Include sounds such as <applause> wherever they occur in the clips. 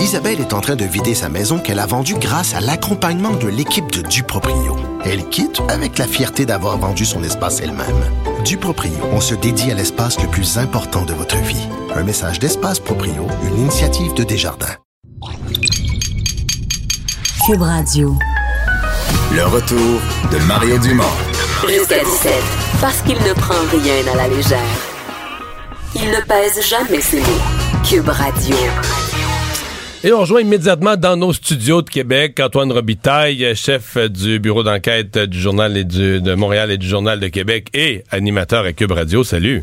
Isabelle est en train de vider sa maison qu'elle a vendue grâce à l'accompagnement de l'équipe de Duproprio. Elle quitte avec la fierté d'avoir vendu son espace elle-même. Duproprio, on se dédie à l'espace le plus important de votre vie. Un message d'Espace Proprio, une initiative de Desjardins. Cube Radio. Le retour de Mario Dumont. Jusqu'à 17, parce qu'il ne prend rien à la légère. Il ne pèse jamais ses mots. Cube Radio. Et on rejoint immédiatement dans nos studios de Québec Antoine Robitaille, chef du bureau d'enquête du Journal et du, de Montréal et du Journal de Québec et animateur à Cube Radio. Salut.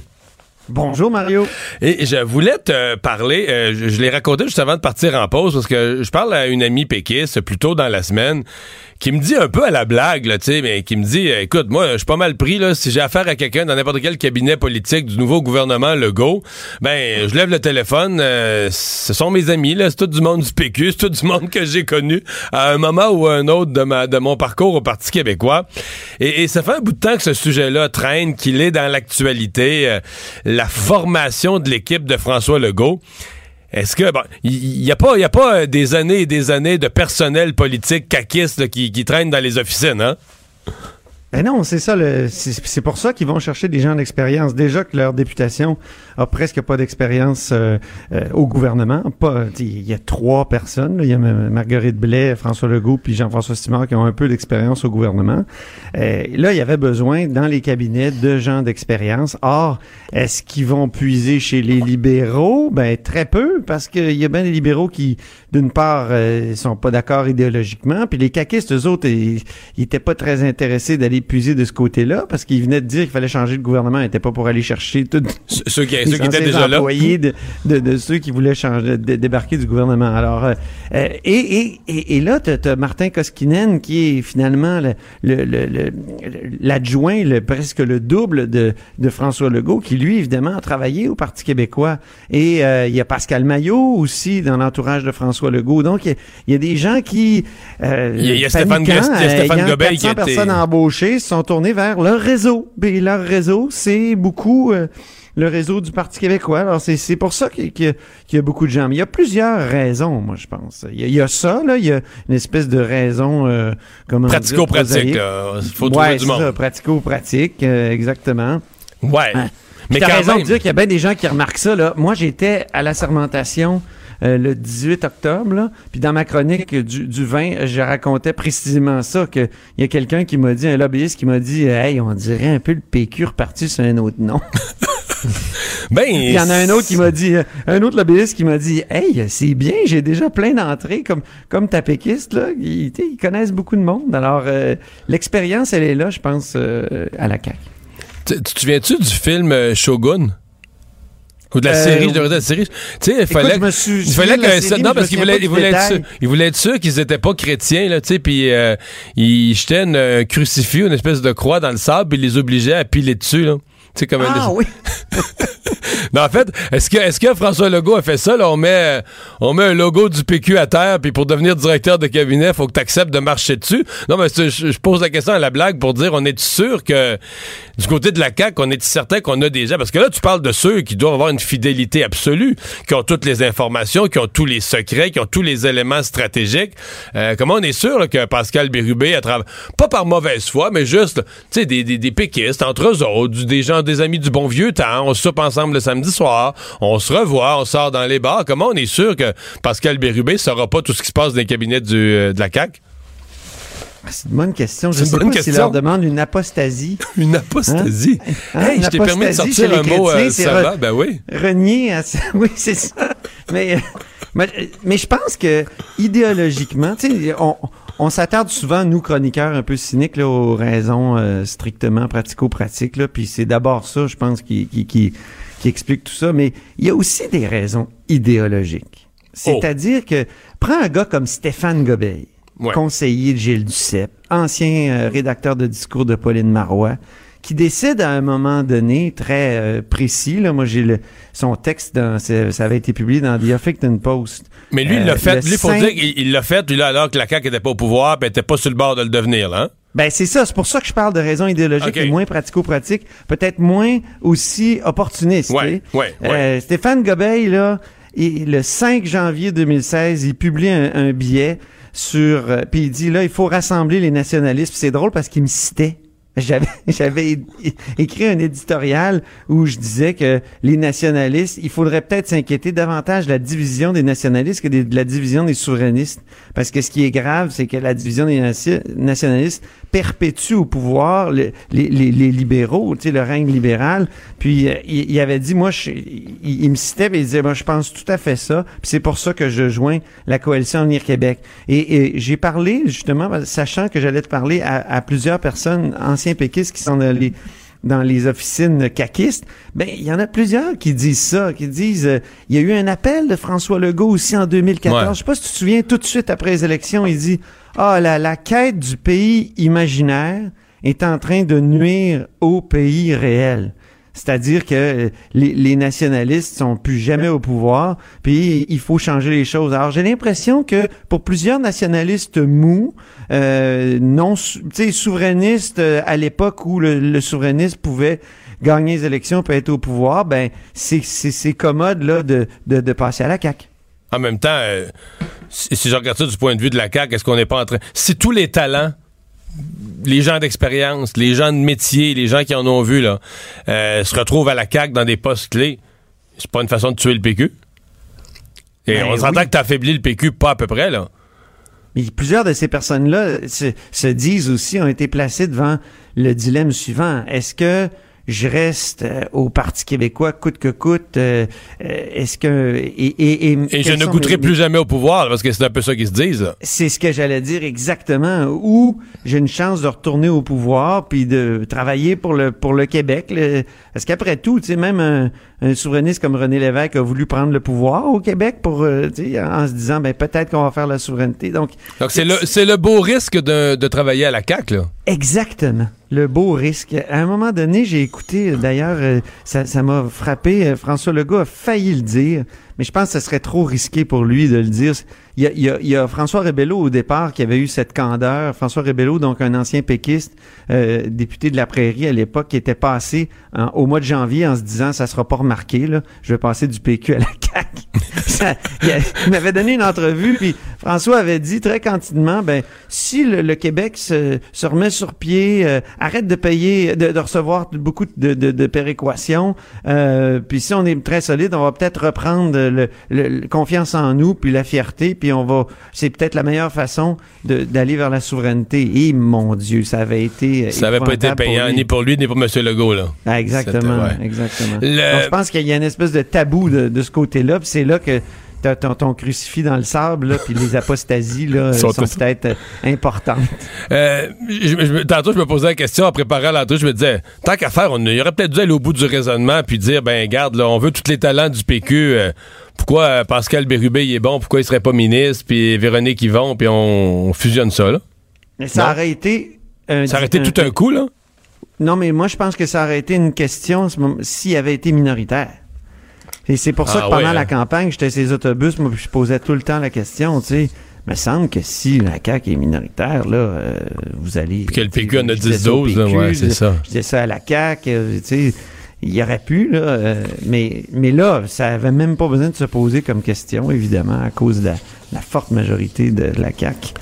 Bonjour Mario. Et je voulais te parler, euh, je, je l'ai raconté juste avant de partir en pause parce que je parle à une amie péquiste plus tôt dans la semaine qui me dit un peu à la blague, là, mais qui me dit, euh, écoute, moi, je suis pas mal pris, là, si j'ai affaire à quelqu'un dans n'importe quel cabinet politique du nouveau gouvernement Legault, ben, je lève le téléphone, euh, ce sont mes amis, là, c'est tout du monde du PQ, c'est tout du monde que j'ai connu à un moment ou à un autre de, ma, de mon parcours au Parti québécois. Et, et ça fait un bout de temps que ce sujet-là traîne, qu'il est dans l'actualité, euh, la formation de l'équipe de François Legault. Est-ce que bon, il a pas, y a pas euh, des années et des années de personnel politique caquiste qui, qui traîne dans les officines, hein? Ben non, c'est ça. C'est pour ça qu'ils vont chercher des gens d'expérience. Déjà que leur députation a presque pas d'expérience euh, euh, au gouvernement. Il y a trois personnes. Il y a Marguerite Blais, François Legault, puis Jean-François Simard qui ont un peu d'expérience au gouvernement. Euh, là, il y avait besoin dans les cabinets de gens d'expérience. Or, est-ce qu'ils vont puiser chez les libéraux? Ben très peu, parce qu'il y a bien des libéraux qui, d'une part, euh, sont pas d'accord idéologiquement, puis les caquistes, eux autres, ils, ils étaient pas très intéressés d'aller puiser de ce côté-là, parce qu'ils venaient de dire qu'il fallait changer de gouvernement, ils étaient pas pour aller chercher tout Ce- Ceux qui, les ceux qui étaient déjà là. employés de, de, de ceux qui voulaient changer, de- débarquer du gouvernement. Alors, euh, euh, et, et, et, et là, tu as, Martin Koskinen qui est finalement le- le- le- le- l'adjoint, le, presque le double de, de François Legault, qui lui, évidemment, a travaillé au Parti québécois. Et euh, il y a Pascal Maillot aussi dans l'entourage de François Legault. Donc, il y a, il y a des gens qui... euh, Il y y a Stéphane euh, Gobeil qui a 400 été- personnes embauchés se sont tournés vers leur réseau. Et leur réseau, c'est beaucoup euh, le réseau du Parti québécois. Alors, c'est, c'est pour ça qu'il, qu'il y a, beaucoup de gens. Mais il y a plusieurs raisons, moi, je pense. Il y a, il y a ça, là. Il y a une espèce de raison, euh, comment Pratico-pratique. Il faut trouver ouais, du c'est monde. ça, pratico-pratique, euh, exactement. Ouais. Ouais. Mais t'as raison même. de dire qu'il y a bien des gens qui remarquent ça. Là. Moi, j'étais à la sermentation euh, le 18 octobre, là, puis dans ma chronique du, du 20, je racontais précisément ça, qu'il y a quelqu'un qui m'a dit, un lobbyiste qui m'a dit, hey, on dirait un peu le PQ reparti sur un autre nom. <laughs> Ben, Il y en a un autre qui m'a dit, euh, un autre lobbyiste qui m'a dit, hey, c'est bien, j'ai déjà plein d'entrées comme comme ta péquiste là, ils, connaissent beaucoup de monde. Alors euh, l'expérience, elle est là, je pense, euh, à la CAQ. Tu te souviens-tu du film euh, Shogun? Ou de la Euh, série, je devrais dire la série. Tu sais, il fallait, suis il fallait de que série, non parce qu'il voulait, il voulait être sûr, il voulait être sûr qu'ils étaient pas chrétiens là, tu sais, puis euh, il jetait une euh, crucifix, une espèce de croix dans le sable, puis il les obligeait à piler dessus là. Sais comme un Ah oui. <laughs> Non, en fait, est-ce que, est-ce que François Legault a fait ça? Là, on, met, on met un logo du PQ à terre, puis pour devenir directeur de cabinet, faut que tu acceptes de marcher dessus. Non, mais je, je pose la question à la blague pour dire, on est sûr que du côté de la CAQ, on est certain qu'on a des gens? Parce que là, tu parles de ceux qui doivent avoir une fidélité absolue, qui ont toutes les informations, qui ont tous les secrets, qui ont tous les éléments stratégiques. Euh, comment on est sûr là, que Pascal Bérubé, à travers, pas par mauvaise foi, mais juste, tu sais, des, des, des péquistes entre eux autres, des gens, des amis du bon vieux temps, on soupe ensemble le samedi soir, on se revoit, on sort dans les bars. Comment on est sûr que Pascal Bérubé saura pas tout ce qui se passe dans les cabinets du, euh, de la CAQ? Ah, C'est une bonne question. Je une sais pas question. leur demande une apostasie. <laughs> Une apostasie? Hein? Hey, Une je t'ai permis de sortir un mot, euh, ça va? Ben oui. Renier à ça. <laughs> Oui, c'est ça. Mais, euh, mais, mais je pense que idéologiquement, tu sais, on, on s'attarde souvent, nous, chroniqueurs un peu cyniques, là, aux raisons euh, strictement pratico-pratiques. Puis c'est d'abord ça, je pense, qui, qui, qui, qui explique tout ça. Mais il y a aussi des raisons idéologiques. C'est-à-dire que, prends un gars comme Stéphane Gobeil, Ouais. conseiller de Gilles Duceppe, ancien euh, rédacteur de discours de Pauline Marois, qui décide à un moment donné, très euh, précis, là, moi j'ai le, son texte, dans, ça avait été publié dans The Huffington Post. Mais lui, il Euh, l'a fait. le Lui, faut dire qu'il il l'a fait, lui, alors que la CAQ était pas au pouvoir, puis elle était pas sur le bord de le devenir, là. hein? Ben c'est ça, c'est pour ça que je parle de raisons idéologiques et moins pratico-pratiques, peut-être moins aussi opportunistes. Ouais, ouais, ouais. Euh, Stéphane Gobeil, là, Et le 5 janvier 2016, il publie un, un billet sur... euh, puis il dit, là, il faut rassembler les nationalistes. C'est drôle parce qu'il me citait. J'avais, <laughs> j'avais écrit un éditorial où je disais que les nationalistes, il faudrait peut-être s'inquiéter davantage de la division des nationalistes que de la division des souverainistes. Parce que ce qui est grave, c'est que la division des nati- nationalistes perpétue au pouvoir le- les, les, les libéraux, tu sais, le règne libéral. Puis euh, il, avait dit, moi, il, me citait, mais il disait, moi, je pense tout à fait ça. Puis c'est pour ça que je joins la coalition Avenir Québec. Et, j'ai parlé, justement, sachant que j'allais te parler à, à plusieurs personnes, anciens péquistes qui sont dans les dans les officines caquistes, ben il y en a plusieurs qui disent ça, qui disent euh, il y a eu un appel de François Legault aussi en 2014. Ouais. Je sais pas si tu te souviens tout de suite après les élections, il dit ah la la quête du pays imaginaire est en train de nuire au pays réel. C'est-à-dire que euh, les, les nationalistes sont plus jamais au pouvoir, puis il faut changer les choses. Alors j'ai l'impression que pour plusieurs nationalistes mous, euh, non, tu sais, souverainistes euh, à l'époque où le, souverainiste pouvait gagner les élections, peut être au pouvoir, ben c'est commode là de, de passer à la cac. En même temps, si, si je regarde ça du point de vue de la CAQ, est-ce qu'on n'est pas en train... Si tous les talents, les gens d'expérience, les gens de métier, les gens qui en ont vu, là, euh, se retrouvent à la CAQ dans des postes clés, c'est pas une façon de tuer le PQ? Et Ben on s'entend oui. que t'as affaibli le PQ pas à peu près, là. Mais plusieurs de ces personnes-là se, se disent aussi, ont été placées devant le dilemme suivant. Est-ce que je reste euh, au Parti québécois coûte que coûte? euh, euh, Est-ce que... Et, et, et, Et je ne goûterai mes- plus jamais au pouvoir, là, parce que c'est un peu ça qu'ils se disent, là. C'est ce que j'allais dire exactement. Ou j'ai une chance de retourner au pouvoir puis de travailler pour le pour le Québec. le- Parce qu'après tout, tu sais, même un, un souverainiste comme René Lévesque a voulu prendre le pouvoir au Québec pour, euh, en se disant, ben peut-être qu'on va faire la souveraineté. Donc, Donc c'est le, c'est le beau risque de, de travailler à la CAQ, là. Exactement. Le beau risque. À un moment donné, j'ai écouté, d'ailleurs, euh, ça ça m'a frappé, euh, François Legault a failli le dire, mais je pense que ce serait trop risqué pour lui de le dire. Il y a, il y a- il y a François Rebello au départ qui avait eu cette candeur. François Rebello, donc un ancien péquiste, euh, député de la Prairie à l'époque, qui était passé en- au mois de janvier en se disant ça sera pas remarqué, là, je vais passer du PQ à la <laughs> CAQ. Ça- il, m'avait donné une entrevue, puis François avait dit très candidement, ben si le, le Québec se, se remet sur pied, euh, arrête de payer, de, de recevoir beaucoup de, de, de péréquations, euh, puis si on est très solide, on va peut-être reprendre le, le- le confiance en nous, puis la fierté, puis on va, c'est peut-être la meilleure façon d'aller vers la souveraineté. Et mon Dieu, ça avait été Ça avait pas été pour payant ni pour lui ni pour M. Legault, là. Ah, exactement, ouais. exactement. Donc, je pense qu'il y a une espèce de tabou de, de ce côté-là, puis c'est là que t'as ton, ton crucifix dans le sable, là, puis les apostasies là, Sont peut-être euh, importantes. Euh, je- je- tantôt, je me posais la question en préparant l'entrée. Je me disais, tant qu'à faire, on il aurait peut-être dû aller au bout du raisonnement puis dire, ben, garde, là, on veut tous les talents du PQ. euh, pourquoi euh, Pascal Bérubé il est bon? Pourquoi il serait pas ministre? Puis Véronique Yvon, puis on, on fusionne ça, là. Mais ça Non? aurait été... un- Ça aurait été tout un coup, là? Non, mais moi, je pense que ça aurait été une question s'il avait été minoritaire. Et c'est pour ça Ah que pendant ouais, la hein? campagne, j'étais ces autobus, moi, je posais tout le temps la question, tu sais. Il me semble que si la CAQ est minoritaire, là, euh, vous allez... Puis que le PQ en a Je disais ça au 10-12, là, PQ, ouais, c'est ça. Je disais ça à la CAQ, euh, tu sais. Il y aurait pu, là, euh, mais, mais là, ça avait même pas besoin de se poser comme question, évidemment, à cause de la, la forte majorité de la CAQ.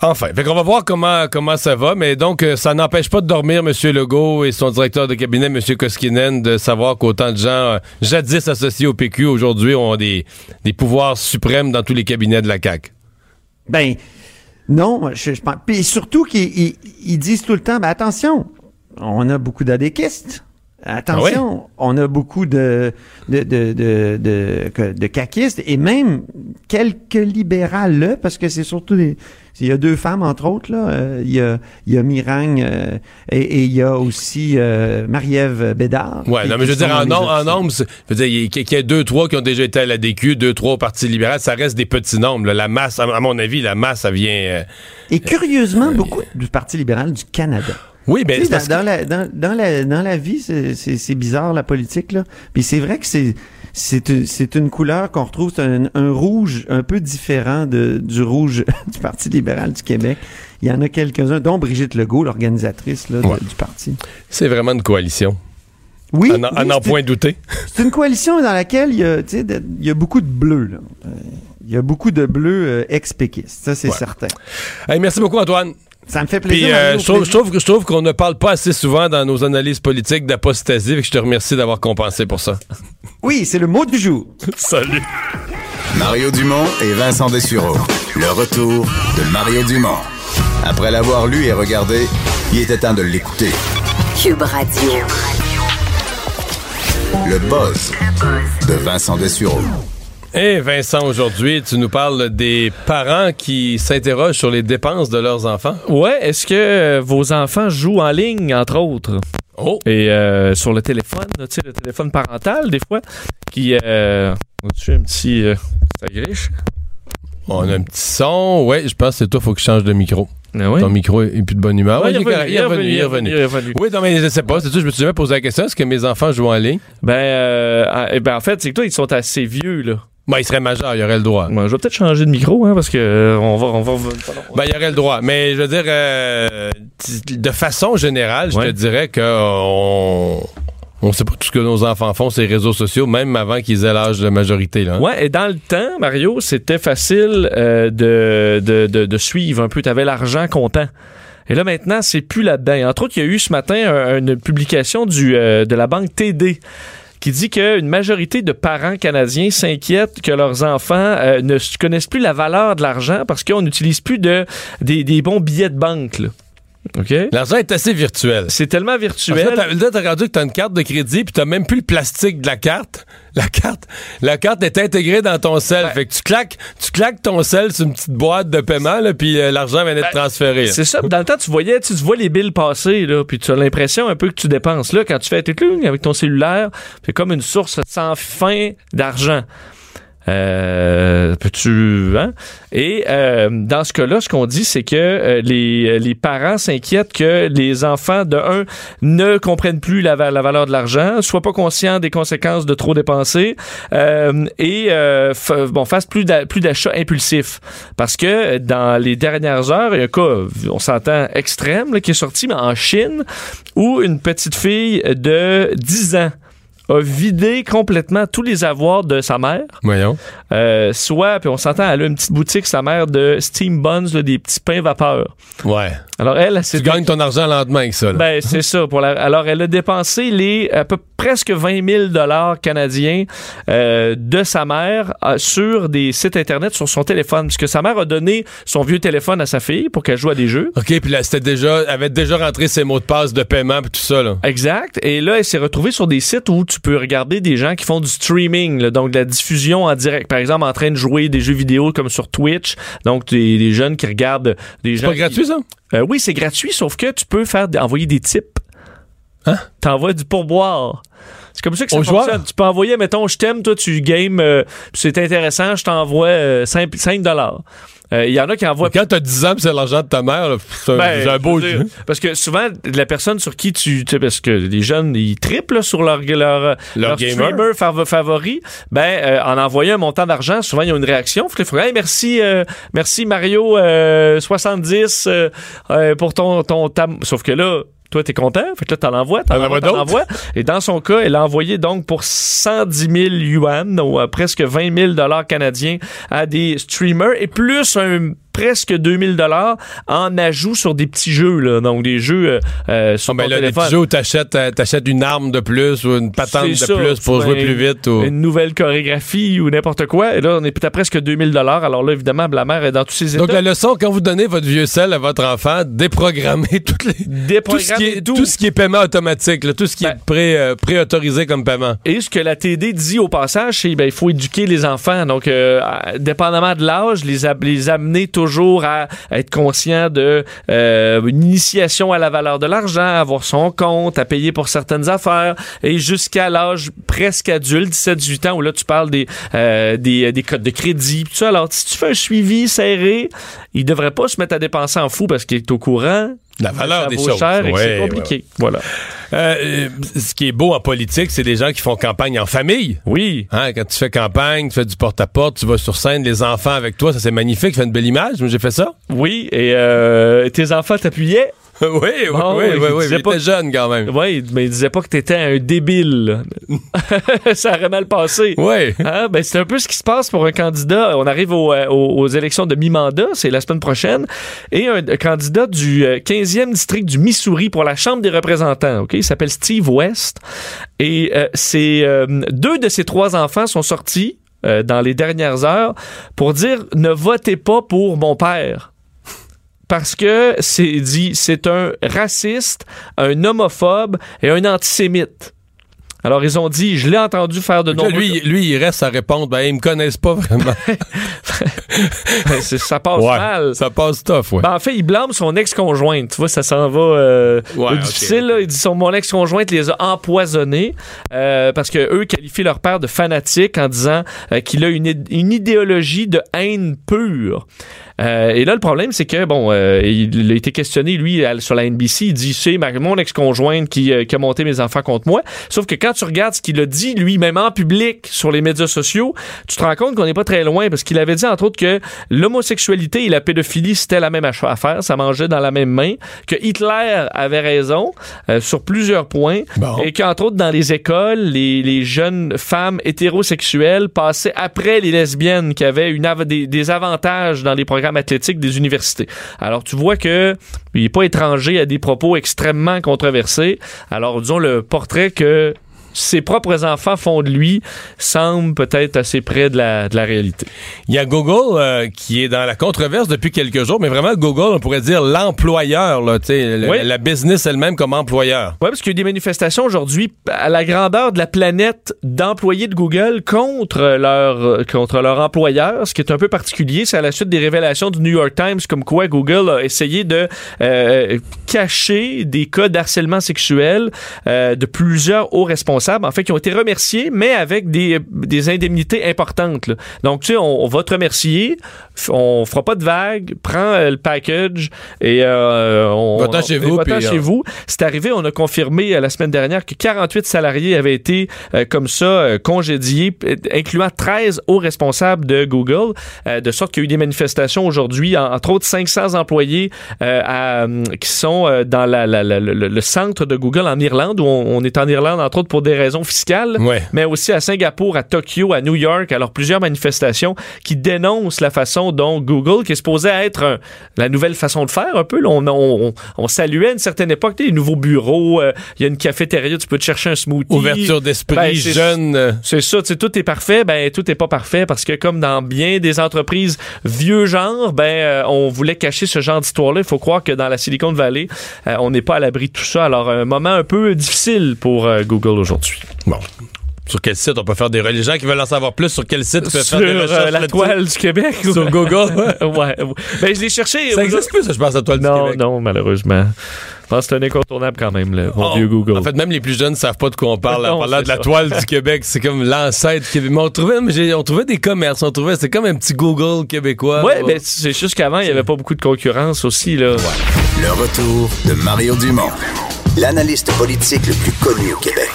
Enfin, fait qu'on va voir comment, comment ça va, mais donc euh, ça n'empêche pas de dormir M. Legault et son directeur de cabinet, M. Koskinen, de savoir qu'autant de gens euh, jadis associés au PQ aujourd'hui ont des, des pouvoirs suprêmes dans tous les cabinets de la CAQ. Ben, non, je, je pense. Puis surtout qu'ils ils- ils disent tout le temps, ben attention, on a beaucoup d'adéquistes. Attention, on a beaucoup de de de de de, caquistes et même quelques libérales là, parce que c'est surtout des il y a deux femmes entre autres là, Euh, il y a il y a Mirang euh, et, et il y a aussi euh, Marie-Ève Bédard. Ouais, non, mais je veux dire, en, nom- en nombre, je veux dire, il y a- qu'il y ait deux, trois qui ont déjà été à la DQ, deux, trois au Parti libéral, ça reste des petits nombres. là. La masse, à, mon avis, la masse, ça vient. Et curieusement beaucoup du Parti libéral du Canada. Oui, ben, c'est parce dans, dans la, dans, dans la, dans la vie, c'est- bizarre, la politique, là. Puis c'est vrai que c'est c'est une, couleur qu'on retrouve, c'est un, un rouge un peu différent de, du rouge <laughs> du Parti libéral du Québec. Il y en a quelques-uns, dont Brigitte Legault, l'organisatrice Ouais. du parti. que c'est vraiment une coalition. Oui, à oui, c'est- point douter. C'est une coalition dans laquelle il y a, de- il y a beaucoup de bleus. Euh, Il y a beaucoup de bleus euh, ex-péquistes, ça c'est Ouais. certain. Hey, merci beaucoup, Antoine. Ça me fait plaisir. Puis, euh, Mario, je, trouve, je trouve que- je trouve qu'on ne parle pas assez souvent dans nos analyses politiques d'apostasie, et que je te remercie d'avoir compensé pour ça. Oui, c'est le mot du jour. <laughs> Salut. Mario Dumont et Vincent Dessureau. Le retour de Mario Dumont. Après l'avoir lu et regardé, il était temps de l'écouter. Cube Radio. Le buzz de Vincent Dessureau. Et Vincent, aujourd'hui, tu nous parles des parents qui s'interrogent sur les dépenses de leurs enfants. Ouais, est-ce que euh, vos enfants jouent en ligne, entre autres? Oh! Et euh, sur le téléphone, tu sais, le téléphone parental, des fois, qui... Euh, as-tu un petit... euh, ça griche? On a un petit son. Ouais, je pense que c'est toi, faut que je change de micro. Ah oui? Ton micro est plus de bonne humeur. Ouais, Ouais, il est correct, il est revenu, il est revenu. il est revenu. Oui, non, mais je sais pas. C'est tout, je me suis jamais posé la question. Est-ce que mes enfants jouent en ligne? Ben, euh, ah, eh ben, en fait, c'est que toi, ils sont assez vieux, là. Ben, ils seraient majeurs, ils auraient le droit. Moi, je vais peut-être changer de micro, hein, parce que euh, on va... On va Ben, il y aurait le droit. Mais je veux dire, euh, de façon générale, je Ouais. te dirais que on, on sait pas tout ce que nos enfants font sur les réseaux sociaux, même avant qu'ils aient l'âge de majorité. Là, hein. Ouais, et dans le temps, Mario, c'était facile euh, de, de, de, de suivre un peu. Tu avais l'argent comptant. Et là, maintenant, c'est plus là-dedans. Entre autres, il y a eu ce matin un- une publication du, euh, de la banque TD qui dit qu'une majorité de parents canadiens s'inquiètent que leurs enfants euh, ne connaissent plus la valeur de l'argent parce qu'on n'utilise plus de, des, bons billets de banque. L'argent est assez virtuel. C'est tellement virtuel. là, t'as- rendu que t'as une carte de crédit, puis t'as même plus le plastique de la carte. La carte, la carte est intégrée dans ton sel. Fait que tu claques, tu claques ton sel sur une petite boîte de paiement, là, puis euh, l'argent vient d'être Ben, transféré. C'est ça. Dans le temps, tu voyais, tu, tu vois les billes passer, là, puis tu as l'impression un peu que tu dépenses. Là, quand tu fais tes clous avec ton cellulaire, c'est comme une source sans fin d'argent. Euh, peux-tu, hein? Et euh, dans ce cas-là, ce qu'on dit, c'est que euh, les, les parents s'inquiètent que les enfants, de un, ne comprennent plus la, va- la valeur de l'argent, soient pas conscients des conséquences de trop dépenser euh, et euh, bon, fassent plus d'achats impulsifs. Parce que dans les dernières heures, il y a un cas, on s'entend, extrême, là, qui est sorti, mais en Chine, où une petite fille de 10 ans a vidé complètement tous les avoirs de sa mère. Voyons. Euh, soit, puis on s'entend, elle a une petite boutique, sa mère, de steam buns, là, des petits pains vapeur. Ouais. Alors elle, s'est Tu gagnes ton argent le lendemain avec ça. là. ben, c'est ça. Pour la... Alors, elle a dépensé les à peu presque 20 000 dollars canadiens euh, de sa mère euh, sur des sites Internet sur son téléphone. Puisque sa mère a donné son vieux téléphone à sa fille pour qu'elle joue à des jeux. OK, puis là, c'était déjà, elle avait déjà rentré ses mots de passe de paiement puis tout ça, là. Exact. Et là, elle s'est retrouvée sur des sites où tu peux regarder des gens qui font du streaming, là, donc de la diffusion en direct. Par exemple, en train de jouer des jeux vidéo comme sur Twitch. Donc, des, des jeunes qui regardent des C'est gens. pas qui- gratuit, ça? Euh, oui, c'est gratuit, sauf que tu peux faire envoyer des tips. Hein? T'envoies du pourboire. C'est comme ça que ça fonctionne. Tu peux envoyer, mettons, je t'aime, toi, tu games, euh, c'est intéressant, je t'envoie euh, 5, dollars. Euh, Il y en a qui envoient Quand t'as 10 ans c'est l'argent de ta mère, c'est un, ben, un beau dire, Parce que souvent, la personne sur qui tu. tu sais, parce que les jeunes, ils triplent sur leur, leur, leur gamer. streamer fav- favori. Ben, euh, en envoyant un montant d'argent, souvent, il y a une réaction. Faut hey, merci, euh, merci Mario euh, 70 euh, euh, pour ton, ton tam- Sauf que là, toi, t'es content? Fait que là, t'en envoies, t'en envoies, t'en envoies. Et dans son cas, elle a envoyé donc pour 110 000 yuan, ou euh, presque 20 000 dollars canadiens, à des streamers et plus un presque 2000 dollars en ajout sur des petits jeux là donc des jeux euh, euh, sur Ah, ben ton là, les téléphone petits jeux où t'achètes, euh, t'achètes une arme de plus ou une patente de ça, plus pour jouer plus vite. Ou... une nouvelle chorégraphie ou n'importe quoi et là on est à presque 2000 dollars alors là évidemment la mère est dans tous ses états Donc la leçon, quand vous donnez votre vieux sel à votre enfant, déprogrammez <laughs> toutes les... tout, ce qui est, tout. tout ce qui est paiement automatique, là, tout ce qui Ben- est pré, euh, préautorisé comme paiement. Et ce que la TD dit au passage, c'est ben il faut éduquer les enfants. Donc, euh, dépendamment de l'âge, les, les amener toujours à être conscients de euh, une initiation à la valeur de l'argent, à avoir son compte, à payer pour certaines affaires, et jusqu'à l'âge presque adulte, 17-18 ans, où là tu parles des, euh, des, des codes de crédit, tout ça. Alors, si tu fais un suivi serré, il devrait pas se mettre à dépenser en fou parce qu'il est au courant. La valeur ça des choses. cher Ouais, c'est ouais, compliqué. Voilà. Euh, ce qui est beau en politique, c'est des gens qui font campagne en famille. Oui. Hein, quand tu fais campagne, tu fais du porte-à-porte, tu vas sur scène, les enfants avec toi, ça c'est magnifique, ça fait une belle image. Moi, j'ai fait ça. Oui, et euh, tes enfants t'appuyaient? <laughs> oui, oui, Bon, oui, il oui, oui, disait il était jeune quand même. Oui, mais il disait pas que t'étais un débile. <laughs> <laughs> ça aurait mal passé. Oui. Hein? Ben, c'est un peu ce qui se passe pour un candidat. On arrive au, euh, aux, élections de mi-mandat, c'est la semaine prochaine, et un, un candidat du euh, 15e district du Missouri pour la Chambre des représentants. Ok, Il s'appelle Steve West. Et euh, c'est euh, deux de ses trois enfants sont sortis euh, dans les dernières heures pour dire ne votez pas pour mon père parce que c'est dit c'est un raciste, un homophobe et un antisémite. Alors ils ont dit, je l'ai entendu faire de nombreux... lui, lui, il reste à répondre, ben, ils me connaissent pas vraiment. <laughs> Ben, ça passe ouais, mal. ça passe tough, ouais. Ben, en fait, il blâme son ex-conjointe. Tu vois, ça s'en va euh, Ouais, difficile. là. Il dit son mon ex-conjointe les a empoisonnés euh, parce que eux qualifient leur père de fanatique en disant euh, qu'il a une, une idéologie de haine pure. Euh, et là, le problème, c'est que, bon, euh, il a été questionné, lui, à- sur la NBC. Il dit, c'est mon ex-conjointe qui, euh, qui a monté mes enfants contre moi. Sauf que quand tu regardes ce qu'il a dit lui-même en public sur les médias sociaux, tu te rends compte qu'on n'est pas très loin parce qu'il avait dit, entre autres, que l'homosexualité et la pédophilie, c'était la même affaire. Ça mangeait dans la même main. Que Hitler avait raison euh, sur plusieurs points. Bon. Et qu'entre autres, dans les écoles, les, les jeunes femmes hétérosexuelles passaient après les lesbiennes qui avaient une av- des, des avantages dans les programmes athlétiques des universités. Alors, tu vois que il n'est pas étranger à des propos extrêmement controversés. Alors, disons, le portrait que ses propres enfants font de lui semble peut-être assez près de la, de la réalité. Il y a Google euh, qui est dans la controverse depuis quelques jours, mais vraiment Google, on pourrait dire l'employeur, là, le- Oui. la business elle-même comme employeur. Oui, parce qu'il y a eu des manifestations aujourd'hui à la grandeur de la planète d'employés de Google contre leur, contre leur employeur, ce qui est un peu particulier. C'est à la suite des révélations du New York Times comme quoi Google a essayé de euh, cacher des cas d'harcèlement sexuel euh, de plusieurs hauts responsables, en fait, qui ont été remerciés, mais avec des, des indemnités importantes. là. Donc, tu sais, on, on va te remercier, on fera pas de vagues, prends euh, le package et euh, on... Va-t'en chez vous, puis, chez euh, vous. C'est arrivé, on a confirmé la semaine dernière que 48 salariés avaient été euh, comme ça congédiés, incluant 13 hauts responsables de Google, euh, de sorte qu'il y a eu des manifestations aujourd'hui, en- entre autres 500 employés à, qui sont dans la- la- la- le, le centre de Google en Irlande, où on, on est en Irlande entre autres pour des raisons fiscales, Ouais. mais aussi à Singapour, à Tokyo, à New York. Alors plusieurs manifestations qui dénoncent la façon dont Google, qui est supposé être un- la nouvelle façon de faire un peu, là, on, on, on- on saluait à une certaine époque des nouveaux bureaux, euh, il y a une cafétéria, tu peux te chercher un smoothie. Ouverture d'esprit, Ben, c'est- jeune. euh, C'est ça, tu sais, tout est parfait, ben tout est pas parfait parce que comme dans bien des entreprises vieux genre, ben euh, on voulait cacher ce genre d'histoire-là. Il faut croire que dans la Silicon Valley, euh, on n'est pas à l'abri de tout ça. Alors un moment un peu difficile pour Google aujourd'hui. Bon. Sur quel site on peut faire des recherches? Les gens qui veulent en savoir plus, sur quel site ils peuvent Sur faire des euh, recherches la toile du Québec. <laughs> Sur Google? <laughs> ouais. ouais. Ben je l'ai cherché. Ça existe plus, ça, je pense, la toile du Non, Québec. non, malheureusement. Je pense que c'est un incontournable quand même, le bon Oh, vieux Google. En fait, même les plus jeunes ne savent pas de quoi on parle. en Non, parlant de la ça. toile du Québec, c'est comme l'ancêtre Québec. Mais on trouvait, on trouvait des commerces, on trouvait, c'est comme un petit Google québécois. ouais, mais c'est juste qu'avant, il n'y avait pas beaucoup de concurrence aussi. Là. Le retour de Mario Dumont. L'analyste politique le plus connu au Québec.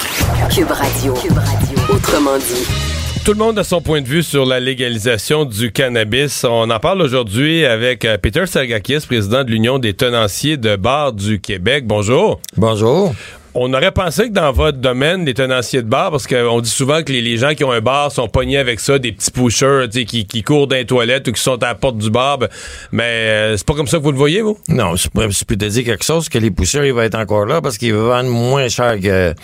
Cube Radio. Cube Radio. Autrement dit. Tout le monde a son point de vue sur la légalisation du cannabis. On en parle aujourd'hui avec euh, Peter Sergakis, président de l'Union des tenanciers de bars du Québec. Bonjour. Bonjour. On aurait pensé que dans votre domaine, les tenanciers de bar, parce qu'on dit souvent que les, gens qui ont un bar sont pognés avec ça, des petits pushers qui, qui courent dans les toilettes ou qui sont à la porte du bar, ben, mais euh, c'est pas comme ça que vous le voyez, vous? Non, je peux, je peux te dire quelque chose, que les poussières, ils vont être encore là parce qu'ils vendent moins cher que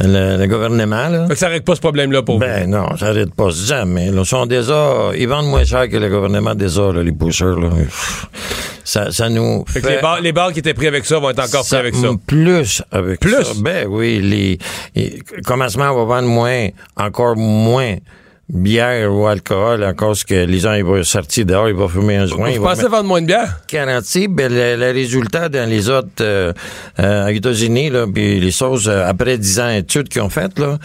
le, le gouvernement. Là. Fait que ça règle pas ce problème-là pour Ben non, ça n'arrête pas jamais. Là. Ils, sont déjà, ils vendent moins cher que le gouvernement déjà, là, les poussières. Là. Ça, ça nous vous. Fait fait... que les bars, les bars qui étaient pris avec ça vont être encore pris Ça- avec ça. Plus avec Plus? ça. Ben oui, les, les commencement va vendre moins, encore moins bière ou alcool à cause que les gens ils vont sortir dehors, ils vont fumer un joint. ils Vous pensez vendre moins de bière? garanti, ben, le, le résultat dans les autres euh, euh, États-Unis, là, puis les choses, euh, après 10 ans d'études qu'ils ont faites, là,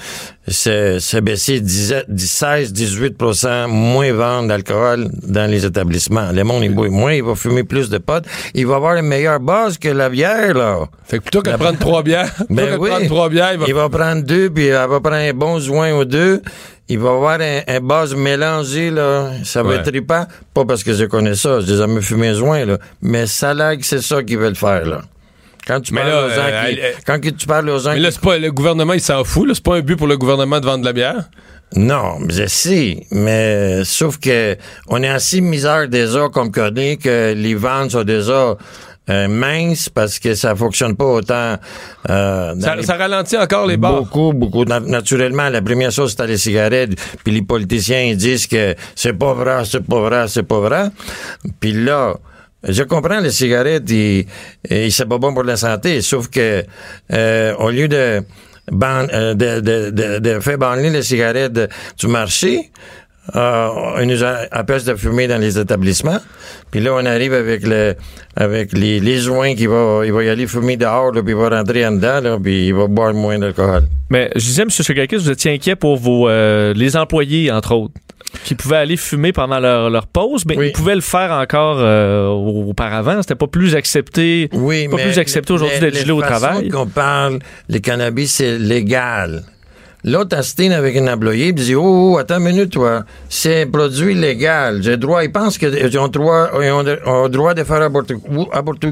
c'est c'est baissé 16-18% moins vendre d'alcool dans les établissements. Le monde, il boit moins, il va fumer plus de potes. Il va avoir une meilleure base que la bière, là. Fait que plutôt que de prendre trois bières, <laughs> Ben oui. prendre trois bières, il va... Il va prendre deux, puis il va prendre un bon joint ou deux. Il va avoir un, un base mélangé, là. Ça va Ouais. être trippant. Pas parce que je connais ça, je jamais fumé un joint, là. Mais ça que c'est ça qu'ils veulent faire, là. Quand tu Mais parles là, aux gens euh, qui, quand tu parles aux gens Mais là, qui- c'est pas, le gouvernement, il s'en fout, là. C'est pas un but pour le gouvernement de vendre de la bière? Non, mais je sais, mais sauf que on est assez misère déjà comme connaît que les ventes sont déjà euh, minces parce que ça fonctionne pas autant. Euh, Ça, les- ça ralentit encore les bars. Beaucoup, beaucoup. Na- Naturellement, la première chose, c'était les cigarettes. Puis les politiciens, ils disent que c'est pas vrai, c'est pas vrai, c'est pas vrai. Puis là, je comprends les cigarettes, et, et c'est pas bon pour la santé. Sauf que, euh, au lieu de, euh, de, de, de, de faire banner les cigarettes du marché, euh, on nous empêche de fumer dans les établissements. Puis là, on arrive avec le, avec les, les joints qui va, va y aller fumer dehors, là, puis il va rentrer en dedans, là, puis il va boire moins d'alcool. Mais je disais, M. Chagakis, vous étiez inquiet pour vos euh, les employés, entre autres, qui pouvaient aller fumer pendant leur, leur pause, mais Oui. ils pouvaient le faire encore euh, auparavant. C'était pas plus accepté. Oui, pas mais plus accepté aujourd'hui d'être gelé au travail. qu'on parle, le cannabis, c'est légal. L'autre astine avec un employé, il dit, oh, oh, attends une minute, toi. C'est un produit légal. J'ai droit, ils pensent qu'ils ont droit, ils ont, ont droit de faire aborter,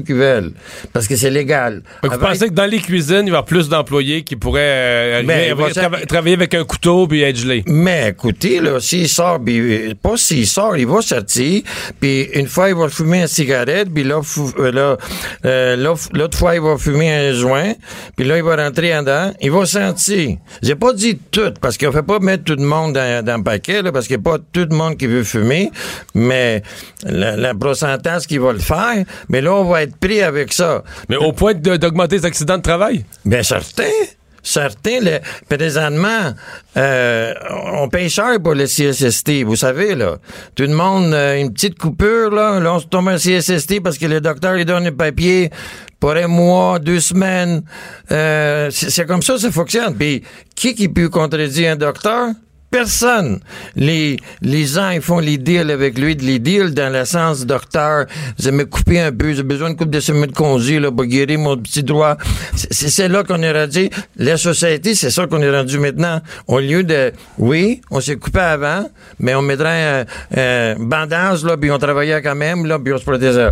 veulent. Parce que c'est légal. Que vous pensez que dans les cuisines, il y avoir plus d'employés qui pourraient euh, arriver- Ben, ça- travailler avec un couteau puis être gelé. Mais écoutez, là, s'il sort, puis, pas s'il sort, il va sortir, puis une fois, il va fumer une cigarette, puis là, euh, là, euh, l'autre l'autre fois, il va fumer un joint, puis là, il va rentrer en dedans, il va sentir. J'ai pas dit tout, parce qu'on fait pas mettre tout le monde dans, dans le paquet, là, parce qu'il n'y a pas tout le monde qui veut fumer, mais le, le pourcentage qui va le faire, mais là, on va être pris avec ça. Mais au point de- d'augmenter les accidents de travail? Bien certain. Certain, le, présentement, euh, on paye cher pour le CSST, vous savez, là. Tout le monde, euh, une petite coupure, là, là, on se tombe un CSST parce que le docteur, il donne le papier pour un mois, deux semaines. Euh, c'est comme ça, ça fonctionne. Puis, qui qui peut contredire un docteur? Personne. Les, les gens, ils font les deals avec lui, les deals dans le sens docteur. Vous me couper un peu, j'ai besoin de coupe de semaines de congé, là, pour guérir mon petit droit. C'est là qu'on est rendu. La société, c'est ça qu'on est rendu maintenant. Au lieu de, oui, on s'est coupé avant, mais on mettrait un, bandage, là, puis on travaillait quand même, là, puis on se protégeait.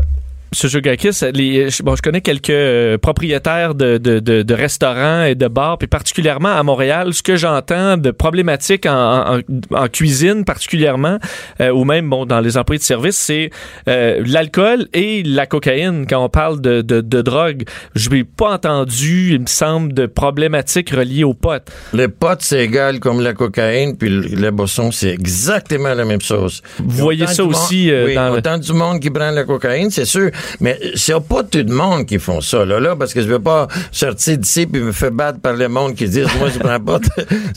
M. Jogakis, les, je- bon, je connais quelques euh, propriétaires de, de, de, de restaurants et de bars, puis particulièrement à Montréal, ce que j'entends de problématiques en, en, en cuisine particulièrement, euh, ou même bon dans les employés de service, c'est euh, l'alcool et la cocaïne. Quand on parle de, de, de drogue, je n'ai pas entendu, il me semble, de problématiques reliées aux potes. Le pot, c'est égal comme la cocaïne, puis le, le boisson, c'est exactement la même chose. Vous voyez ça aussi, monde- euh, oui, dans le- autant du monde qui prend la cocaïne, c'est sûr. Mais c'est pas tout le monde qui font ça, là, là, parce que je veux pas sortir d'ici puis me faire battre par le monde qui disent, moi, je prends pas, de,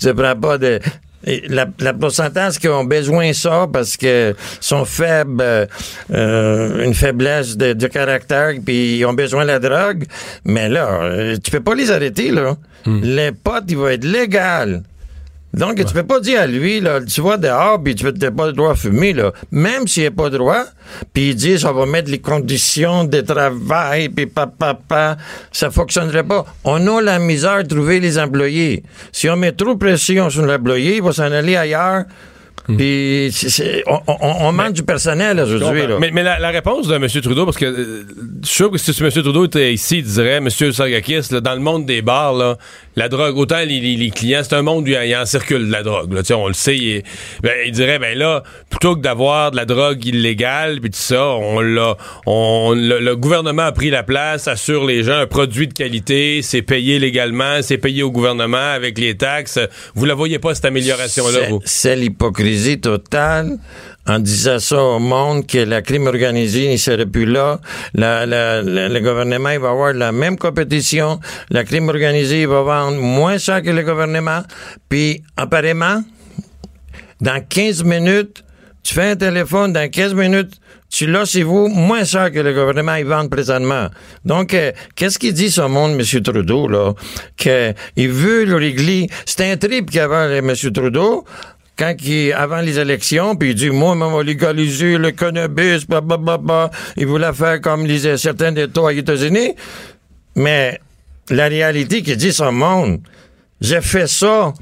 je prends pas de, et la, la pourcentage qui ont besoin ça parce que sont faibles, euh, euh, une faiblesse de, de caractère, puis ils ont besoin de la drogue. Mais là, euh, tu peux pas les arrêter, là. Les potes, il va être légal. Donc, tu peux pas dire à lui, là, tu vas dehors, puis tu n'as pas le droit de fumer, là. Même s'il n'a pas le droit, puis il dit, ça va mettre les conditions de travail, puis papa, papa, ça fonctionnerait pas. On a la misère de trouver les employés. Si on met trop de pression sur l'employé, il va s'en aller ailleurs. Puis c'est- c'est- on, on- on manque du personnel aujourd'hui. Mais, mais la, la réponse de M. Trudeau, parce que euh, je suis sûr que si M. Trudeau était ici, il dirait, M. Sargakis, là, dans le monde des bars, là, la drogue, autant les, les- les clients, c'est un monde où il y, en circule de la drogue. Là, on le sait. Il, ben, il dirait, ben là, plutôt que d'avoir de la drogue illégale, puis tout ça, on l'a, on, le, le gouvernement a pris la place, assure les gens un produit de qualité, c'est payé légalement, c'est payé au gouvernement avec les taxes. Vous la voyez pas, cette amélioration-là, vous? C'est l'hypocrisie totale en disant ça au monde que la crime organisée ne serait plus là. Le gouvernement il va avoir la même compétition. La crime organisée va vendre moins cher que le gouvernement. Puis, apparemment, dans 15 minutes, Tu fais un téléphone dans 15 minutes, tu l'as chez vous, moins cher que le gouvernement y vend présentement. Donc, euh, qu'est-ce qu'il dit ce monde, M. Trudeau, là? Qu'il veut le régler. C'était un trip qu'avait M. Trudeau quand il, avant les élections, puis il dit, moi, on va légaliser le cannabis, blablabla. Il voulait faire comme les, certains États aux États-Unis. Mais la réalité qui dit ce monde, j'ai fait ça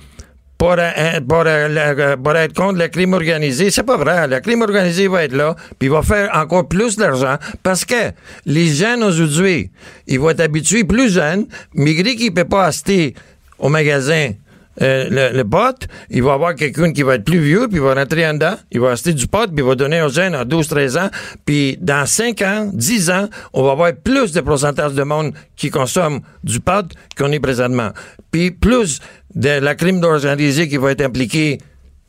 pour, euh, pour, euh, pour, être contre la crime organisée. C'est pas vrai. La crime organisée va être là, puis va faire encore plus d'argent parce que les jeunes aujourd'hui, ils vont être habitués plus jeunes, malgré qu'ils ne peuvent pas acheter au magasin euh, le, le, pot, il va avoir quelqu'un qui va être plus vieux, puis il va rentrer en dedans, il va acheter du pot, puis il va donner aux jeunes à 12-13 ans, puis dans 5 ans, 10 ans, on va avoir plus de pourcentage de monde qui consomme du pot qu'on est présentement. Puis plus de la crime organisée qui va être impliquée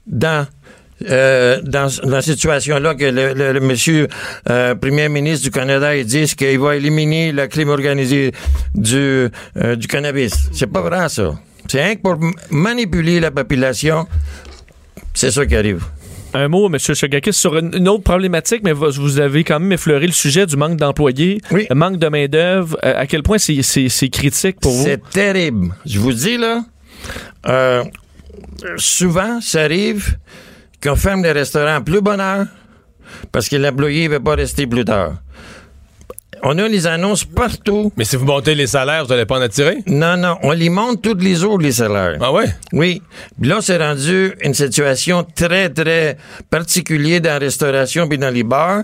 dans euh, dans, la situation-là que le, monsieur euh, premier ministre du Canada dit qu'il va éliminer la crime organisée du, du cannabis. C'est pas vrai, ça. C'est rien que pour manipuler la population. C'est ça qui arrive. Un mot, M. Chagakis, sur une autre problématique, mais vous avez quand même effleuré le sujet du manque d'employés, le manque de main-d'œuvre. Euh, à quel point c'est critique pour vous? C'est terrible. Je vous dis, là, euh, souvent, ça arrive qu'on ferme les restaurants plus bonne heure parce que l'employé ne veut pas rester plus tard. On a les annonces partout. Mais si vous montez les salaires, vous n'allez pas en attirer? Non, non. On les monte tous les jours, les salaires. Ah ouais? Oui. là, c'est rendu une situation très, très particulière dans la restauration puis dans les bars.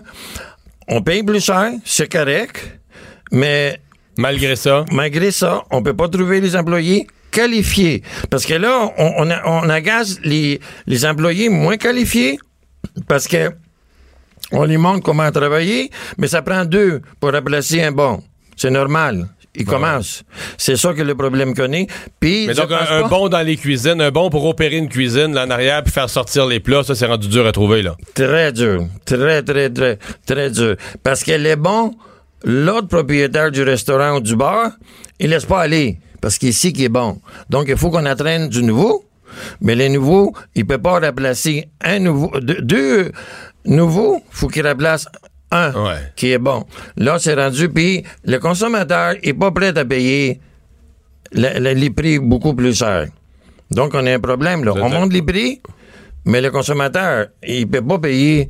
On paye plus cher, c'est correct, mais... Malgré ça? Malgré ça, on peut pas trouver les employés qualifiés. Parce que là, on, on, agace les, les employés moins qualifiés parce que on lui montre comment travailler, mais ça prend deux pour remplacer un bon. C'est normal. Il commence. C'est ça que le problème connaît. Puis, mais donc, un, bon dans les cuisines, un bon pour opérer une cuisine là en arrière puis faire sortir les plats, ça, c'est rendu dur à trouver, là. Très dur. Très, très, très, très dur. Parce qu'elle est bon, l'autre propriétaire du restaurant ou du bar, il laisse pas aller. Parce qu'il sait qu'il est bon. Donc, il faut qu'on entraîne du nouveau. Mais les nouveaux, il peut pas remplacer un nouveau, deux, nouveau, faut qu'il remplace un qui est bon. Là, c'est rendu, puis le consommateur est pas prêt à payer les prix beaucoup plus chers. Donc, on a un problème, là. On monte les prix, mais le consommateur, il peut pas payer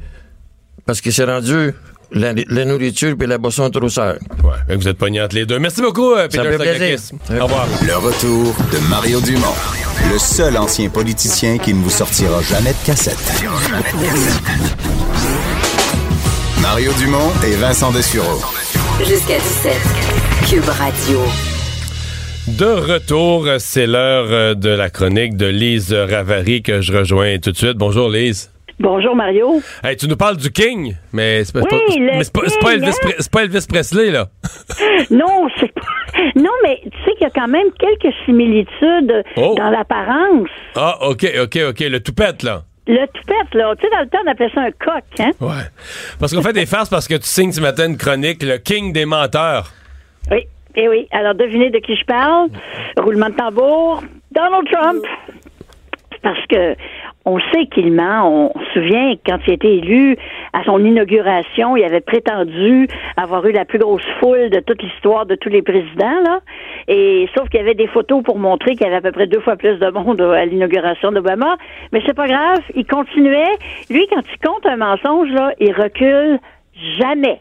parce que c'est rendu la, nourriture et la boisson trop chère. Ouais, vous êtes pognés les deux. Merci beaucoup, euh, Peter Au revoir. Le retour de Mario Dumont, le seul ancien politicien qui ne vous sortira jamais de cassette. Mario Dumont et Vincent Dessureau. Jusqu'à 17. Cube Radio. De retour, c'est l'heure euh, de la chronique de Lise Ravary que je rejoins tout de suite. Bonjour Lise. Bonjour Mario. Hey, tu nous parles du King, mais c'est pas, oui, pas, pas, Elvis, pas, Elvis, Presley, là. <laughs> non, c'est pas... Non, mais tu sais qu'il y a quand même quelques similitudes oh. dans l'apparence. Ah, OK, OK, OK. Le toupette, là. Le toupette, là. Tu sais, dans le temps, on appelait ça un coq, hein? Ouais. Parce qu'on fait des farces parce que tu signes ce matin une chronique, le king des menteurs. Oui, et eh oui. Alors, devinez de qui je parle. Roulement de tambour. Donald Trump. Parce que on sait qu'il ment. On se souvient quand il a été élu à son inauguration, il avait prétendu avoir eu la plus grosse foule de toute l'histoire de tous les présidents, là. Et sauf qu'il y avait des photos pour montrer qu'il y avait à peu près deux fois plus de monde à l'inauguration d'Obama. Mais c'est pas grave. Il continuait. Lui, quand il compte un mensonge, là, il recule jamais.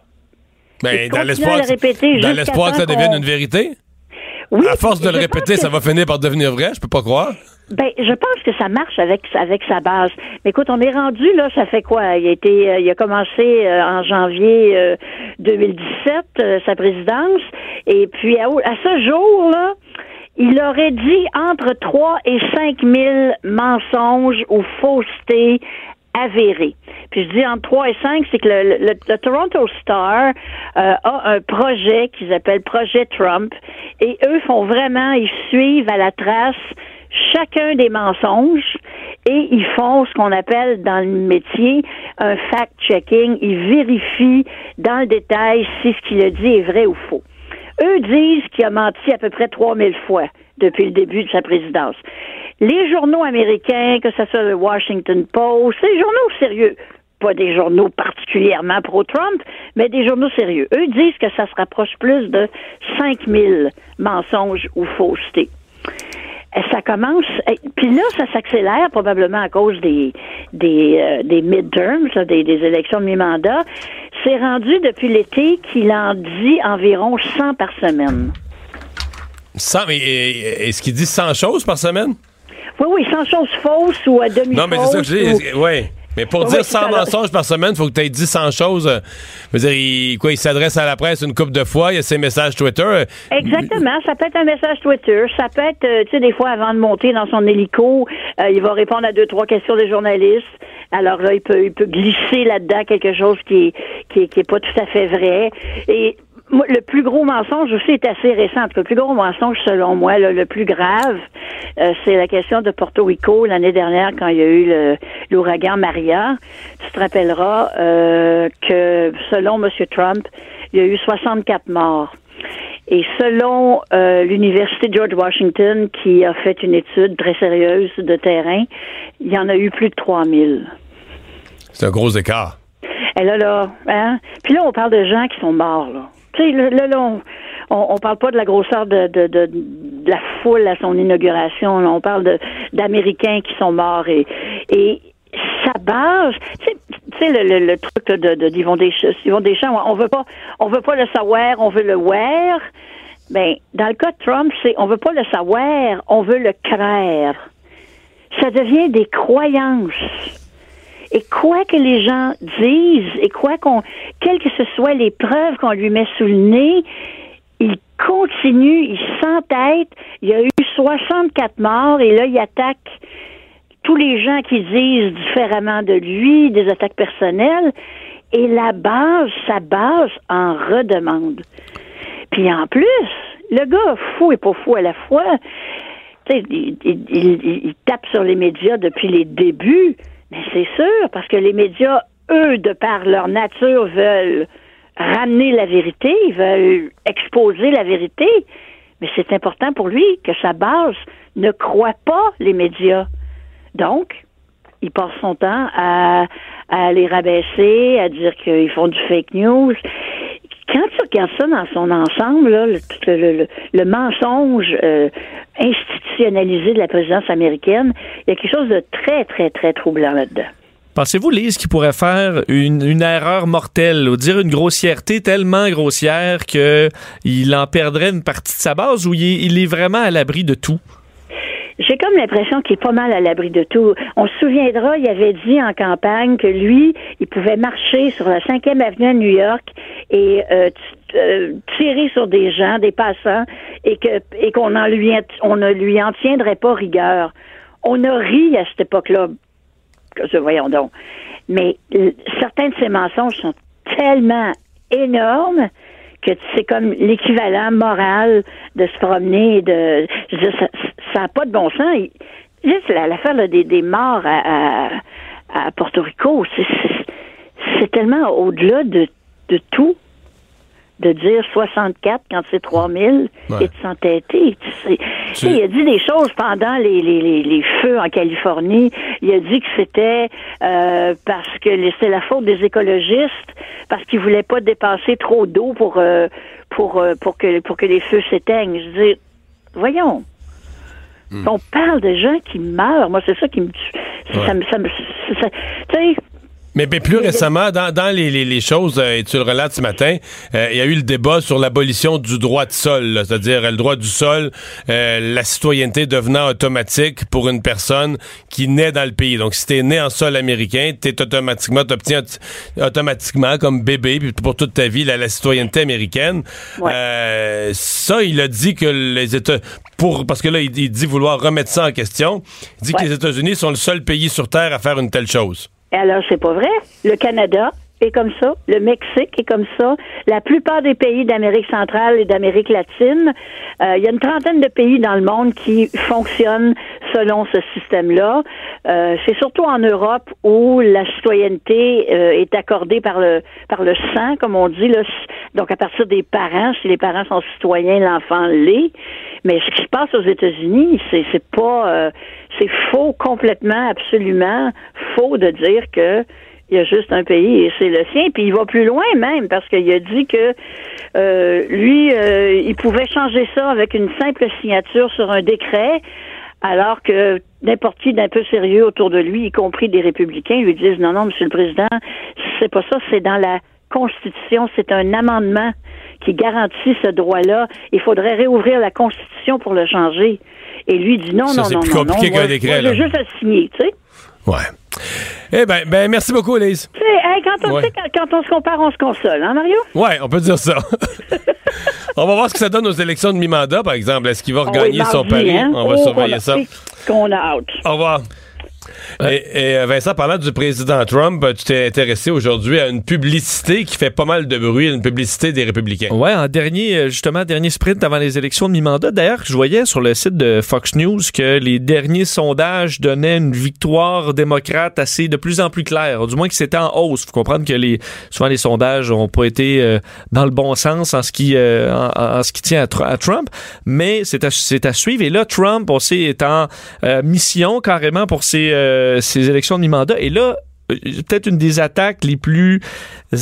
Mais ben, dans l'espoir, dans l'espoir que ça devienne une vérité? Oui, à force de le répéter, ça va finir par devenir vrai, je peux pas croire. Ben, je pense que ça marche avec avec sa base. Mais écoute, on est rendu là, ça fait quoi? Il a été, euh, il a commencé euh, en janvier 2017 euh, sa présidence, et puis à, ce jour là, il aurait dit entre 3 et 5 000 mensonges ou faussetés avérées. Puis je dis entre 3 et 5, c'est que le, le, Toronto Star a un projet qu'ils appellent Projet Trump, et eux font vraiment, ils suivent à la trace chacun des mensonges et ils font ce qu'on appelle dans le métier un fact-checking. Ils vérifient dans le détail si ce qu'il a dit est vrai ou faux. Eux disent qu'il a menti à peu près 3000 fois depuis le début de sa présidence. Les journaux américains, que ce soit le Washington Post, les journaux sérieux, pas des journaux particulièrement pro-Trump, mais des journaux sérieux. Eux disent que ça se rapproche plus de 5000 mensonges ou faussetés. Et ça commence, et- puis là, ça s'accélère probablement à cause des des, euh, des midterms, des, des élections de mi-mandat. C'est rendu depuis l'été qu'il en dit environ 100 par semaine. 100, mais et- est-ce qu'il dit 100 choses par semaine? Oui, oui, 100 choses fausses ou à demi-fausses. Non, mais c'est ça que je ou- dis. Mais pour Oui, dire c'est 100 ça, là. mensonges par semaine, il faut que tu aies dit 100 choses. je veux dire, il, quoi, il s'adresse à la presse une couple de fois, il y a ses messages Twitter. Exactement. Ça peut être un message Twitter. Ça peut être, euh, tu sais, des fois, avant de monter dans son hélico, euh, il va répondre à deux, trois questions des journalistes. Alors là, il peut, il peut glisser là-dedans quelque chose qui est, qui est, qui est pas tout à fait vrai. Et le plus gros mensonge aussi est assez récent. En tout cas, Le plus gros mensonge, selon moi, là, le plus grave, euh, c'est la question de Porto Rico l'année dernière quand il y a eu l'ouragan Maria. Tu te rappelleras euh, que selon M. Trump, il y a eu 64 morts. Et selon euh, l'Université George Washington, qui a fait une étude très sérieuse de terrain, il y en a eu plus de 3000. C'est un gros écart. Et là, là, hein? Puis là, on parle de gens qui sont morts, là. Tu sais, là, là, on, on, on parle pas de la grosseur de, la foule à son inauguration. On parle d'Américains qui sont morts et, sa base, tu sais, le, truc de, de d'Yvon Deschamps, Yvon Deschamps, on veut pas, on veut pas le savoir, on veut le wear. Ben, dans le cas de Trump, c'est on veut pas le savoir, on veut le craire. Ça devient des croyances. Et quoi que les gens disent, et quoi qu'on, quelles que ce soit les preuves qu'on lui met sous le nez, il continue, il s'entête. Il y a eu 64 morts et là, il attaque tous les gens qui disent différemment de lui, des attaques personnelles. Et la base, sa base en redemande. Puis en plus, le gars fou et pas fou à la fois, il tape sur les médias depuis les débuts, mais c'est sûr, parce que les médias, eux, de par leur nature, veulent ramener la vérité, veulent exposer la vérité, mais c'est important pour lui que sa base ne croit pas les médias. Donc, il passe son temps à, à les rabaisser, à dire qu'ils font du fake news. Quand tu regardes ça dans son ensemble, là, le, le, le- le mensonge euh, institutionnalisé de la présidence américaine, il y a quelque chose de très, très, très troublant là-dedans. Pensez-vous, Lise, qu'il pourrait faire une, erreur mortelle ou dire une grossièreté tellement grossière qu'il en perdrait une partie de sa base ou il est vraiment à l'abri de tout? J'ai comme l'impression qu'il est pas mal à l'abri de tout. On se souviendra, il avait dit en campagne que lui, il pouvait marcher sur la 5e avenue à New York et euh, euh, tirer sur des gens, des passants, et que et qu'on en lui on ne lui en tiendrait pas rigueur. On a ri à cette époque-là. Voyons donc. Mais certains de ces mensonges sont tellement énormes c'est comme l'équivalent moral de se promener de ça n'a pas de bon sens. Juste la- l'affaire des, des morts à, Porto Rico c'est- tellement au-delà de, de tout de dire 64 quand c'est 3000 Ouais. et de s'entêter. Tu sais, Tu sais, il a dit des choses pendant les, les, les, les feux en Californie. Il a dit que c'était euh, parce que c'est la faute des écologistes, parce qu'ils voulaient pas dépenser trop d'eau pour euh, pour euh, pour que pour que les feux s'éteignent. Je dire, voyons. On parle de gens qui meurent. Moi, c'est ça qui me tue. Ça me, ça me, ça- Mais, mais plus récemment, dans, dans les, les- les choses, euh, et tu le relates ce matin, euh, il y a eu le débat sur l'abolition du droit de sol, c'est-à-dire euh, le droit du sol, euh, la citoyenneté devenant automatique pour une personne qui naît dans le pays. Donc, si t'es né en sol américain, t'es automatiquement, t'obtiens aut- automatiquement comme bébé puis pour toute ta vie la, la citoyenneté américaine. Ouais. Euh, ça, il a dit que les États, pour parce que là, il, il dit vouloir remettre ça en question. Il dit que les États-Unis sont le seul pays sur terre à faire une telle chose. Alors, c'est pas vrai. Le Canada est comme ça. Le Mexique est comme ça. La plupart des pays d'Amérique centrale et d'Amérique latine, euh, il y a une trentaine de pays dans le monde qui fonctionnent selon ce système-là. Euh, c'est surtout en Europe où la citoyenneté euh, est accordée par le par le sang, comme on dit. Là. Donc, à partir des parents, si les parents sont citoyens, l'enfant l'est. Mais ce qui se passe aux États-Unis, c'est c'est pas... c'est faux complètement, absolument faux de dire que Il y a juste un pays et c'est le sien. Puis il va plus loin même parce qu'il a dit que euh, lui, euh, il pouvait changer ça avec une simple signature sur un décret, alors que n'importe qui d'un peu sérieux autour de lui, y compris des républicains, lui disent non, non, Monsieur le Président, c'est pas ça, c'est dans la Constitution, c'est un amendement qui garantit ce droit-là. Il faudrait réouvrir la Constitution pour le changer. Et lui dit non, Ça, non, c'est non, plus non, compliqué non. moi, décret, moi, j'ai juste à signer, tu sais. Ouais. Eh ben, ben merci beaucoup, sais, hey, quand, on, Ouais. quand, quand on se compare, on se console, hein, Mario? Ouais, on peut dire ça. <laughs> on va voir ce que ça donne aux élections de mi-mandat, par exemple. Est-ce qu'il va regagner oui, son pari? hein? On va Oh, surveiller ça. Qu'on a hâte. Au revoir. Et, et, euh, Vincent, parlant du président Trump, tu t'es intéressé aujourd'hui à une publicité qui fait pas mal de bruit, une publicité des républicains. Ouais, en dernier, euh, justement, dernier sprint avant les élections de mi-mandat. D'ailleurs, je voyais sur le site de Fox News que les derniers sondages donnaient une victoire démocrate assez de plus en plus claire, du moins que c'était en hausse. Faut comprendre que les souvent les sondages ont pas été euh, dans le bon sens en ce qui euh, en, en ce qui tient à, Tr- à Trump, mais c'est à, suivre. Et là, Trump, on sait, est en euh, mission carrément pour ses, euh, ses élections de mi-mandat. Et là, peut-être une des attaques les plus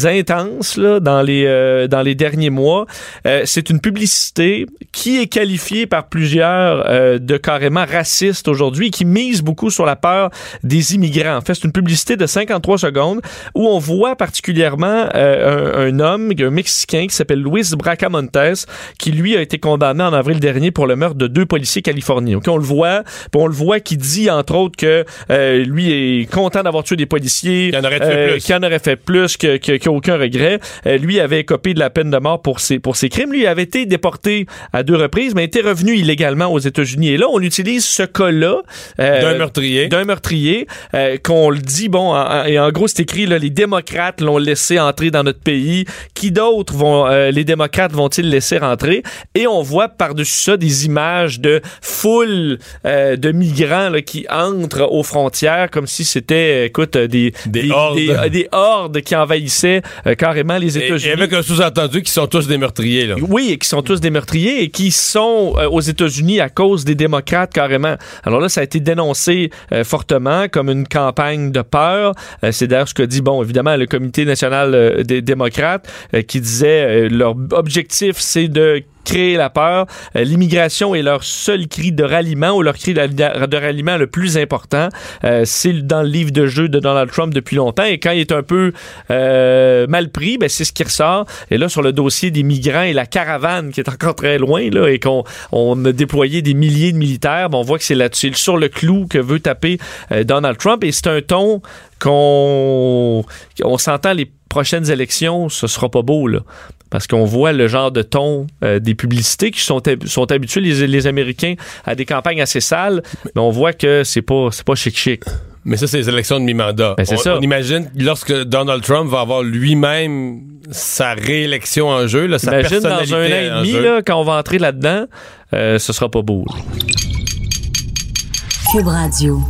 intenses là, dans les euh, dans les derniers mois. Euh, c'est une publicité qui est qualifiée par plusieurs euh, de carrément raciste aujourd'hui, qui mise beaucoup sur la peur des immigrants. En fait, c'est une publicité de 53 secondes où on voit particulièrement euh, un, un homme, un Mexicain qui s'appelle Luis Bracamontes, qui lui a été condamné en avril dernier pour le meurtre de deux policiers californiens. Ok, on le voit, on le voit qui dit entre autres que euh, lui est content d'avoir tué des policiers, En aurait euh, plus. qu'il en aurait fait plus, que, que- qu'il a aucun regret. Euh, lui avait copé de la peine de mort pour ses pour ses crimes. Lui avait été déporté à deux reprises, mais était revenu illégalement aux États-Unis. Et là, on utilise ce cas-là euh, D'un meurtrier. d'un meurtrier qu'on le dit bon en- en- et en gros c'est écrit là, les démocrates l'ont laissé entrer dans notre pays qui d'autres vont euh, les démocrates vont-ils laisser rentrer? Et on voit par-dessus ça des images de foule euh, de migrants là, qui entrent aux frontières comme si c'était écoute euh, des Des hordes. des, euh, des hordes qui envahissaient euh, carrément les États-Unis et avec un sous-entendu qui sont tous des meurtriers. Là. oui, et qui sont tous des meurtriers et qui sont euh, aux États-Unis à cause des démocrates carrément. Alors là, ça a été dénoncé euh, fortement comme une campagne de peur. C'est d'ailleurs ce que dit, bon, évidemment, le Comité national des démocrates qui disait leur objectif, c'est de créer la peur. Euh, L'immigration est leur seul cri de ralliement ou leur cri de, ralliement le plus important. Euh, c'est dans le livre de jeu de Donald Trump depuis longtemps. Et quand il est un peu euh, mal pris, ben, c'est ce qui ressort. Et là, sur le dossier des migrants et la caravane qui est encore très loin, là, et qu'on on a déployé des milliers de militaires, ben, on voit que c'est là-dessus, sur le clou que veut taper Donald Trump. Et c'est un ton qu'on on s'entend les prochaines élections, ce sera pas beau, là. Parce qu'on voit le genre de ton euh, des publicités qui sont, sont habitués, les, les Américains, à des campagnes assez sales, mais on voit que c'est pas, c'est pas chic-chic. Mais ça, c'est les élections de mi-mandat. Ben, c'est on, ça. on imagine lorsque Donald Trump va avoir lui-même sa réélection en jeu, là, sa Imagine dans un an et demi, là, quand on va entrer là-dedans, euh, ce sera pas beau. là. Cube Radio.